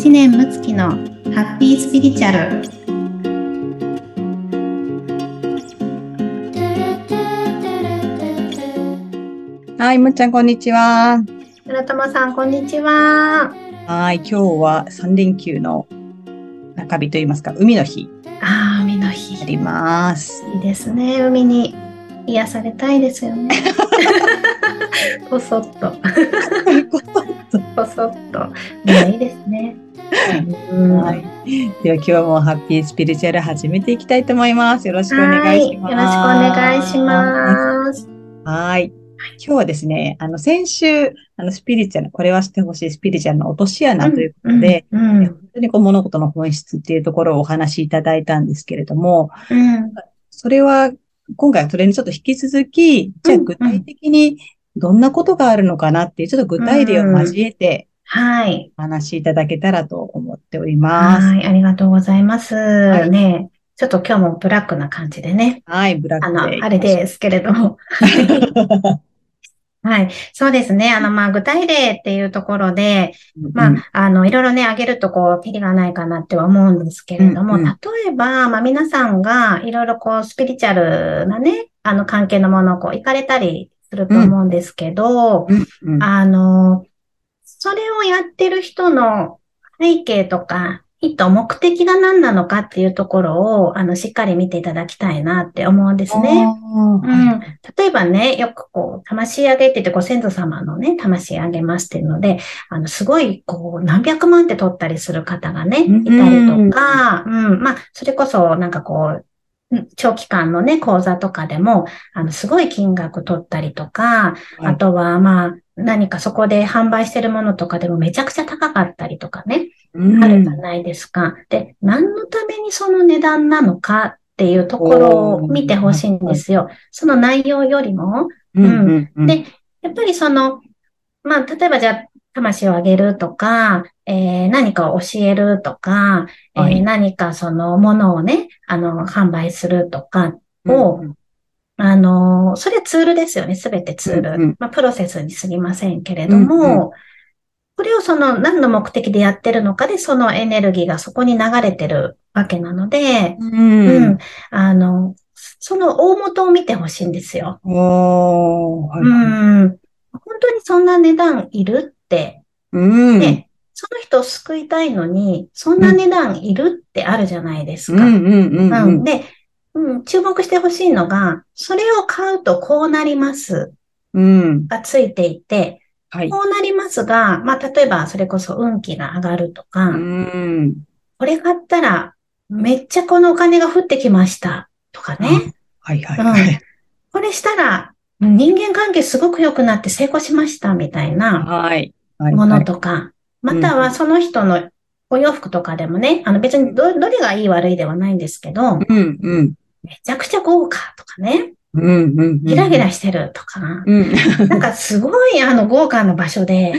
知念睦月のハッピースピリチュアル。はい、むっちゃん、こんにちは。村友さんこんにちは。はい、今日は3連休の中日といいますか、海の日。ああ海の日。あります。いいですね。海に癒されたいですよね。こそっと。こそっと。ねいいですね。うんはい、では今日もハッピースピリチュアル始めていきたいと思います。よろしくお願いします。はいよろしくお願いします。はい。今日はですね、あの、先週、あの、スピリチュアル、これはしてほしいスピリチュアルの落とし穴ということで、うん、うん本当にこう物事の本質っていうところをお話しいただいたんですけれども、うんそれは、今回はそれにちょっと引き続き、じゃあうん具体的にどんなことがあるのかなっていう、ちょっと具体例を交えてはい。お話しいただけたらと思っております。はい。ありがとうございます。いねちょっと今日もブラックな感じでね。はい、ブラッあの、クで。あれですけれども。はい。そうですね。あの、まあ、具体例っていうところで、まあ、あの、いろいろね、あげるとこう、キリがないかなっては思うんですけれども、うんうん例えば、まあ、皆さんがいろいろこう、スピリチュアルなね、あの、関係のものをこう、行かれたりすると思うんですけど、うんうんあの、それをやってる人の背景とか、意図、目的が何なのかっていうところを、あの、しっかり見ていただきたいなって思うんですね。うん。例えばね、よくこう、魂上げって言って、ご先祖様のね、魂上げますっていうので、あの、すごい、こう、何百万って取ったりする方がね、うんいたりとか、うん。まあ、それこそ、なんかこう、うん長期間のね、講座とかでも、あの、すごい金額取ったりとか、はいあとは、まあ、何かそこで販売してるものとかでもめちゃくちゃ高かったりとかね、うんあるじゃないですか。で、何のためにその値段なのかっていうところを見てほしいんですよ。その内容よりも。うんうんうんで、やっぱりその、まあ、例えばじゃあ、魂をあげるとか、えー何かを教えるとか、えーはい何かそのものをね、あの、販売するとかを、うんあの、それはツールですよね。すべてツール。うんうん。まあ、プロセスに過ぎませんけれども、うんうこれをその何の目的でやってるのかで、そのエネルギーがそこに流れてるわけなので、ううん。ん、あの、その大元を見てほしいんですよ。おーはいうん、本当にそんな値段いるって、うん。ね、その人を救いたいのに、そんな値段いるってあるじゃないですか。で、うん、注目してほしいのが、それを買うとこうなりますうん。がついていて、はい。こうなりますが、まあ、例えばそれこそ運気が上がるとか、うん。これ買ったらめっちゃこのお金が降ってきましたとかね。はいはいはい。これしたら人間関係すごく良くなって成功しましたみたいなはい。はいものはいとか、またはその人のお洋服とかでもね、あの別にどどれがいい悪いではないんですけど、うんうんめちゃくちゃ豪華とかね、うんうんうんギラギラしてるとか、うん。なんかすごいあの豪華な場所で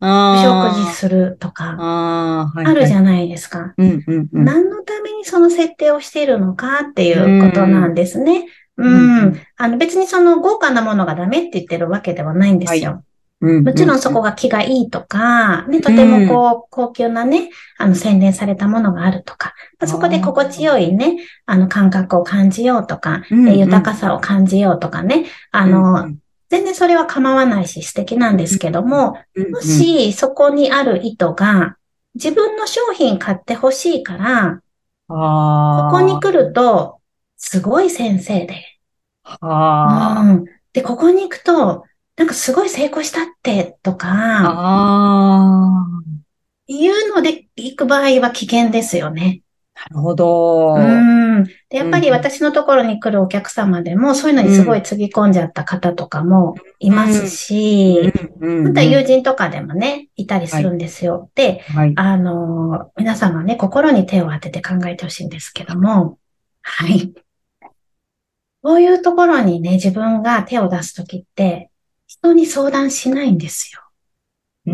おあ食事するとか、あーはいあるじんゃないですか。うんうんうん。何のためにその設定をしているのかっていうことなんですね。ううんん。あの別にその豪華なものがダメって言ってるわけではないんですよ。ももちろんそこが気がいいとか、ね、とてもこう、高級なね、あの洗練されたものがあるとか、そこで心地よいね、あの感覚を感じようとか、うんうん。え豊かさを感じようとかね、あの、全然それは構わないし素敵なんですけども、もしそこにある意図が、自分の商品買ってほしいから、こここに来ると、すごい先生で。はうん。で、ここに行くと、なんかすごい成功したって、とあか、あいうので行く場合は危険ですよね。なるほど。うん。で、やっぱりうん。私のところに来るお客様でも、そういうのにすごいつぎ込んじゃった方とかもいますし、また友人とかでもね、いたりするんですよ。で、はい。あの、皆さんがね、心に手を当てて考えてほしいんですけども、はい。こういうところにね、自分が手を出すときって、人に相談しないんですよ。うー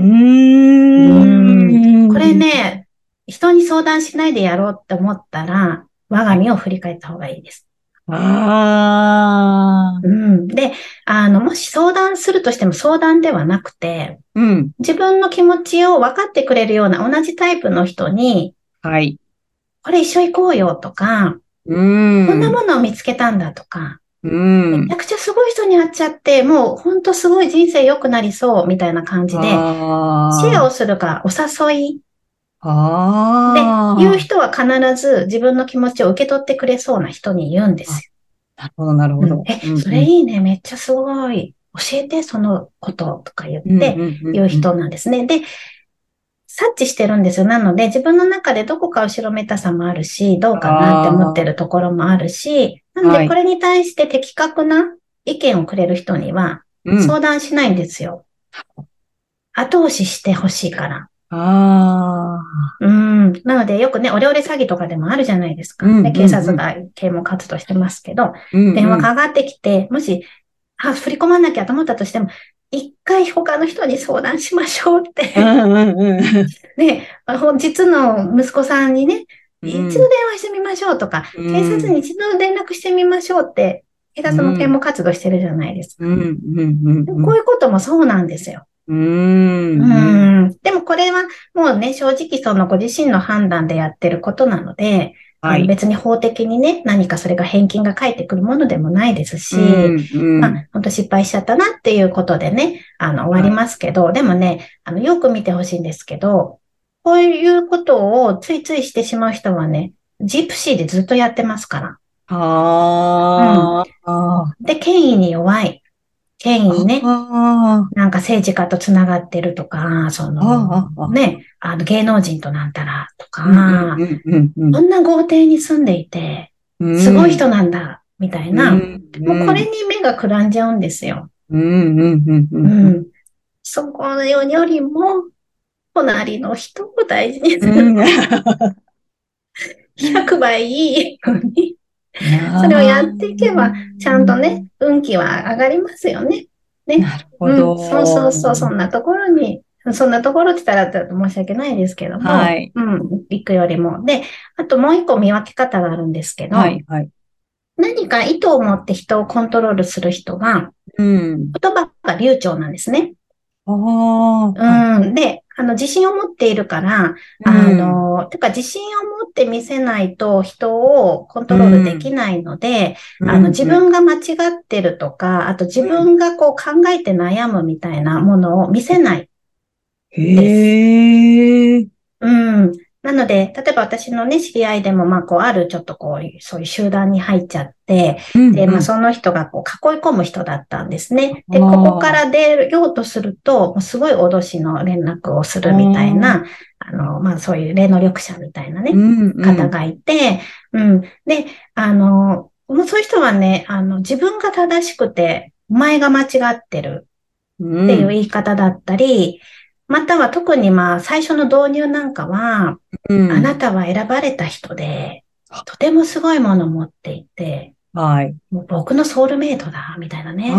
んこれね、人に相談しないでやろうって思ったら、我が身を振り返った方がいいです。ああ。うん。で、あの、もし相談するとしても相談ではなくて、うん。自分の気持ちを分かってくれるような同じタイプの人に、はい。これ一緒行こうよとか、うん。こんなものを見つけたんだとか、うんめち。ゃくちゃすごい人に会っちゃって、もうほんとすごい人生良くなりそうみたいな感じで、シあェアあ。をするかお誘いでああ。言う人は必ず自分の気持ちを受け取ってくれそうな人に言うんですなるほど、なるよ。ほど。うんえ、それいいね、めっちゃすごい。教えて、そのこととか言って言う人なんですね。で、察知してるんですよ。なので、自分の中でどこか後ろめたさもあるし、どうかなって思ってるところもあるし、なので、はいこれに対して的確な意見をくれる人にはうん。相談しないんですよ。後押ししてほしいから。あうん。なので、よくね、オレオレ詐欺とかでもあるじゃないですか。うんうんうんで警察が啓蒙活動してますけど、あ。うん電話かかってきて、もし、あ、振り込まなきゃと思ったとしても、一回他の人に相談しましょうって。うんうんうん。ね、本実の息子さんにね、うん一度電話してみましょうとか、うん警察に一度連絡してみましょうって、警察も啓蒙活動してるじゃないですか。うんうんうん。こういうこともそうなんですよ。うん。うん。でもこれはもうね、正直そのご自身の判断でやってることなので、はい。別に法的にね、何かそれが返金が返ってくるものでもないですし、うんまあ、本当失敗しちゃったなっていうことでね、あの、終わりますけど、でもね、あの、よく見てほしいんですけど、こういうことをついついしてしまう人はね、ジプシーでずっとやってますから。ああ。で、権威に弱い。権威ね、あなんか政治家とつながってるとか、そあ。の。ね、あの、芸能人となんたらとか、うんうんうんこんな豪邸に住んでいて、うん。すごい人なんだ、みたいな、うんもうこれに目がくらんじゃうんですよ。うんうんうんう。うんん。そこよりも、隣の人を大事にする。うん100倍いいのに、それをやっていけば、ちゃんとね、運気は上がりますよね。ね。なるほうん、ど。そうそうそう、そんなところに、そんなところって言ったら申し訳ないですけども、はい。うん、行くよりも。で、あともう一個見分け方があるんですけど、はい、はい。何か意図を持って人をコントロールする人は、うん。言葉が流暢なんですね。ああ。うん。で、あの、自信を持っているから、あの、てか自信を持って見せないと人をコントロールできないので、うん、あの、自分が間違ってるとか、あと自分がこう考えて悩むみたいなものを見せない。へえ。うん。なので、例えば私のね、知り合いでも、まあ、こう、あるちょっとこう、そういう集団に入っちゃって、で、まあ、その人がこう、囲い込む人だったんですね。で、ここから出ようとすると、すごい脅しの連絡をするみたいな、あの、まあ、そういう霊能力者みたいなね、方がいて、うん。で、あの、もうそういう人はね、あの、自分が正しくて、お前が間違ってるっっていう言い方だったり、または特にまあ、最初の導入なんかは、あなたは選ばれた人で、とてもすごいものを持っていて、はい。もう僕のソウルメイトだ、みたいなね。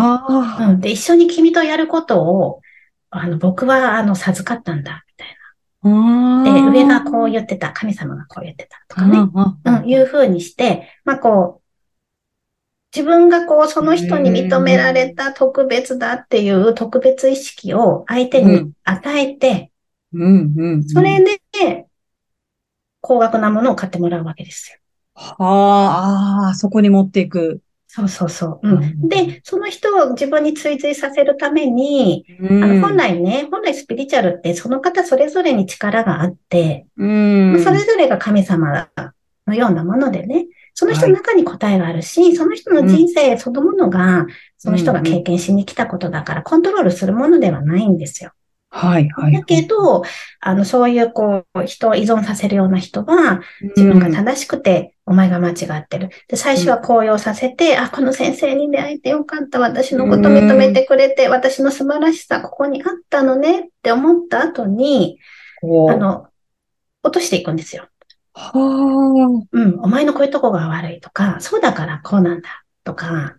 うん。で、一緒に君とやることを、あの、僕は、あの、授かったんだ、みたいな。で、上がこう言ってた、神様がこう言ってたとかね。うん、いう風にして、まあ、こう、自分がこう、その人に認められた特別だっていう特別意識を相手に与えて、それで、高額なものを買ってもらうわけですよ。はあ、あそこに持っていく。そうそうそう。うん、で、その人を自分に追随させるために、うん、あの本来ね、本来スピリチュアルってその方それぞれに力があって、うん、それぞれが神様のようなものでね、その人の中に答えがあるし、はい、その人の人生そのものが、その人が経験しに来たことだから、コントロールするものではないんですよ。はい、はい。だけど、あの、そういう、こう、人を依存させるような人は、自分が正しくて、お前が間違ってる。で、最初は高揚させて、あ、この先生に出会えてよかった。私のこと認めてくれて、私の素晴らしさ、ここにあったのねって思った後に、あの、落としていくんですよ。はあ。うん、お前のこういうとこが悪いとか、そうだからこうなんだとか、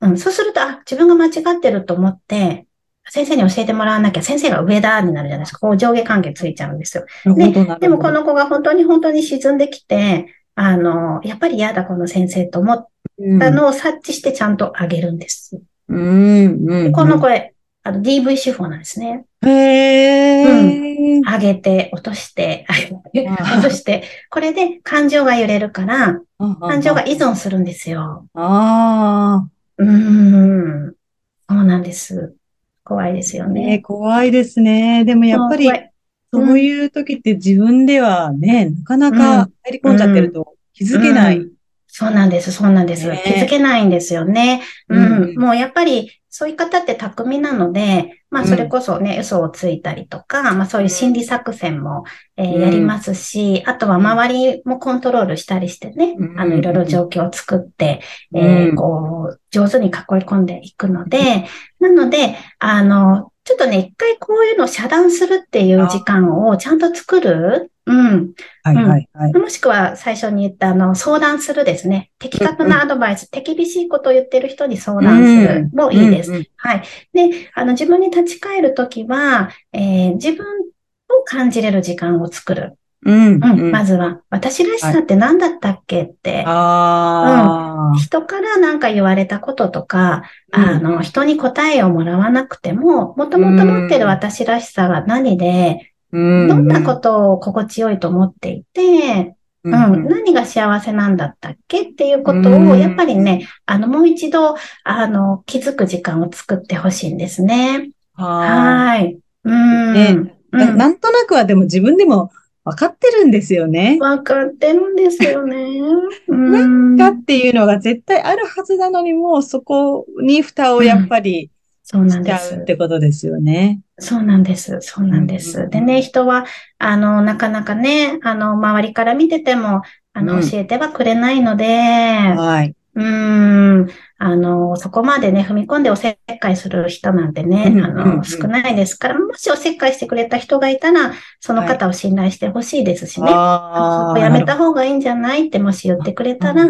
うん、そうすると、あ、自分が間違ってると思って、先生に教えてもらわなきゃ、先生が上だになるじゃないですか。こう上下関係ついちゃうんですよ。ででもこの子が本当に本当に沈んできて、あの、やっぱり嫌だ、この先生と思ったのを察知してちゃんと上げるんです。うん。うん。この声、あの DV 手法なんですね。へー。上げて、落として、落として、これで感情が揺れるから、感情が依存するんですよ。あうーん。そうなんです。怖いですよあ、ね、ね。怖いですね。でもやっぱりそう、怖いそう時って自分ではね、なかなか入り込んじゃってると気づけない。うんそうなんです、そうなんです。ね気づけないんですよね。ううんん。もうやっぱり、そういう方って巧みなので、まあ、うん。それこそね、嘘をついたりとか、まあ、そういう心理作戦も、えーうん。やりますし、あとは周りもコントロールしたりしてね、うん。あの、いろいろ状況を作って、うん。えーこう、上手に囲い込んでいくので、なので、あの、ちょっとね、一回こういうのを遮断するっていう時間をちゃんと作る？うん。はいはいはい。もしくは最初に言ったあの相談するですね。的確なアドバイス、手厳しいことを言ってる人に相談するもいいです。はい。で、あの自分に立ち返るときは、えー自分を感じれる時間を作る。うん。うん。うん。まずは、私らしさって何だったっけって、ああ、人から何か言われたこととか、うん。あの、人に答えをもらわなくても、もともと持ってる私らしさが何で、うん。どんなことを心地よいと思っていて、ううん、何が幸せなんだったっけっていうことを、うん。やっぱりね、あの、もう一度、あの、気づく時間を作ってほしいんですね。あ。はい。うん。ね。なんとなくはでも自分でも分かってるんですよね。わかってるんですよね。うん。だっていうのが絶対あるはずなのに、もうそこに蓋をやっぱりそうなんしちゃうですっ。てことですよね。そうなんです。そうなんでうんう。んでね、人は、あの、なかなかね、あの、周りから見てても、あの、うん教えてはくれないので、はい。うーん、あの、そこまでね、踏み込んでおせっかいする人なんてね、あの、少ないですから、もしおせっかいしてくれた人がいたら、その方を信頼してほしいですしね。ああ、そこやめた方がいいんじゃないってもし言ってくれたら、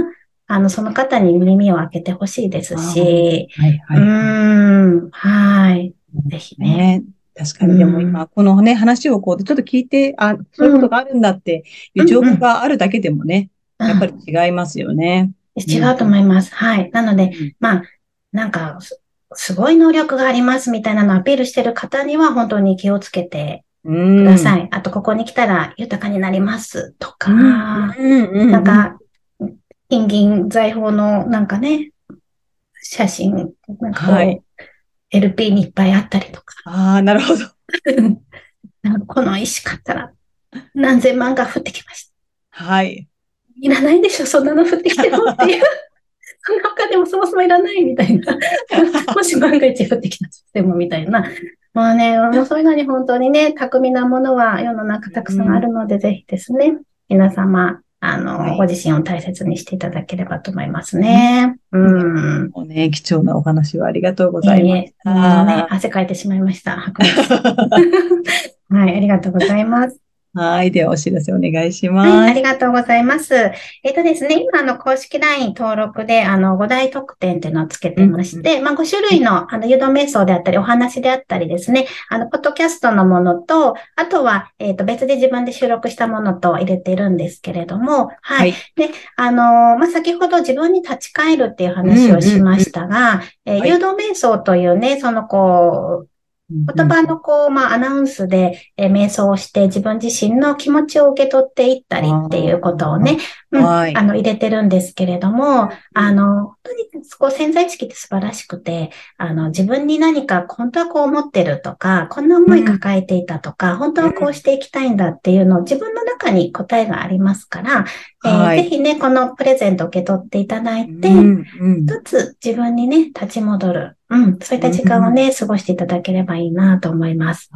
あの、その方に耳を開けてほしいですし、はいはい。うーん、はい。ぜひね。ね。確かに、でも今、このね、話をこう、ちょっと聞いて、あ、そういうことがあるんだっていう情報があるだけでもね、やっぱり違いますよね。違うと思います。はい。なので、まあ、なんか、すすごい能力がありますみたいなのをアピールしてる方には本当に気をつけてうん。ください。あと、ここに来たら豊かになりますとか、うん。うん。うん。なんか、金銀財宝のなんかね、写真、なんかはい LP にいっぱいあったりとか、ああ、なるほど。なんかこの石買ったら何千万が降ってきました。はい。いらないでしょ、そんなの降ってきてもっていう。その他でもそもそもいらないみたいな。もし万が一降ってきたとしてもみたいな。もうね、そういうのに本当にね、巧みなものは世の中たくさんあるので、ぜひですね、皆様、あの、はいご自身を大切にしていただければと思いますね。うん。もうね、貴重なお話をありがとうございましいえいえ、もうね、た。汗かいてしまいました。はい、ありがとうございます。はい。では、お知らせお願いしはい、ます。ありがとうございます。えっとですね、今、あの、公式 LINE 登録で、あの、5大特典っていうのをつけてまして、まあ、5種類の、あの、誘導瞑想であったり、お話であったりですね、あの、ポッドキャストのものと、あとは、えっと、別で自分で収録したものと入れてるんですけれども、はい。はいで、あの、まあ、先ほど自分に立ち返るっていう話をしましたが、誘導瞑想というね、その、こう、言葉のこう、まあ、アナウンスで、えー瞑想をして自分自身の気持ちを受け取っていったりっていうことをね、うん。はい。あの、入れてるんですけれども、あの、本当にこう潜在意識って素晴らしくて、あの、自分に何か本当はこう思ってるとか、こんな思い抱えていたとか、本当はこうしていきたいんだっていうのを自分の中に答えがありますから、えーはい。ぜひね、このプレゼントを受け取っていただいて、うんうん。一つ自分にね、立ち戻る。うん、そういった時間をね、過ごしていただければいいなと思います。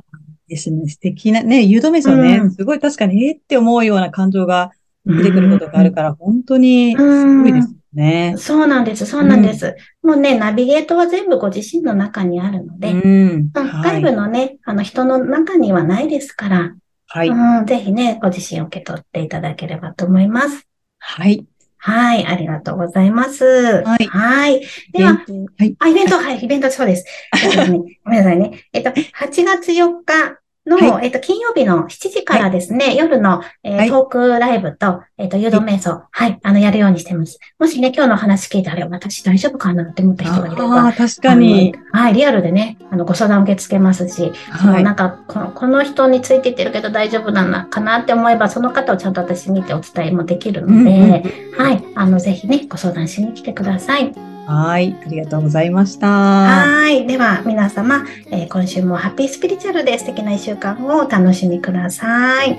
ですね。素敵な、ね、誘導瞑想ね、うんすごい確かに、えーって思うような感情が出てくることがあるから、本当にすごいですよね。そうなんです、そうなんです。もうね、ナビゲートは全部ご自身の中にあるので、うん。うんはい外部。のね、あの人の中にはないですから、はい。うん、ぜひね、ご自身を受け取っていただければと思います。はい。はい、ありがとうございます。はいはい。では、はい。あ、イベント、はい、イベント、そうです。ごめんなさいね。えっと、8月4日の、はえっ、と、金曜日の7時からですね、夜の、えーはいトークライブと、えっ、と、誘導瞑想、はい、あの、やるようにしてます。もしね、今日の話聞いて、あれ、私大丈夫かなって思った人がいれば、ああ、確かに。はい、リアルでね、あの、ご相談受け付けますし、そのはい。なんかこの、この人についていってるけど大丈夫なのかなって思えば、その方をちゃんと私見てお伝えもできるので、うんうんはい、あの、ぜひね、ご相談しに来てください。はい。ありがとうございました。はい。では、皆様、えー今週もハッピースピリチュアルで素敵な一週間をお楽しみください。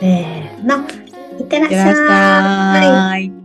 せーの。いってらっしゃい。いってらっしゃい。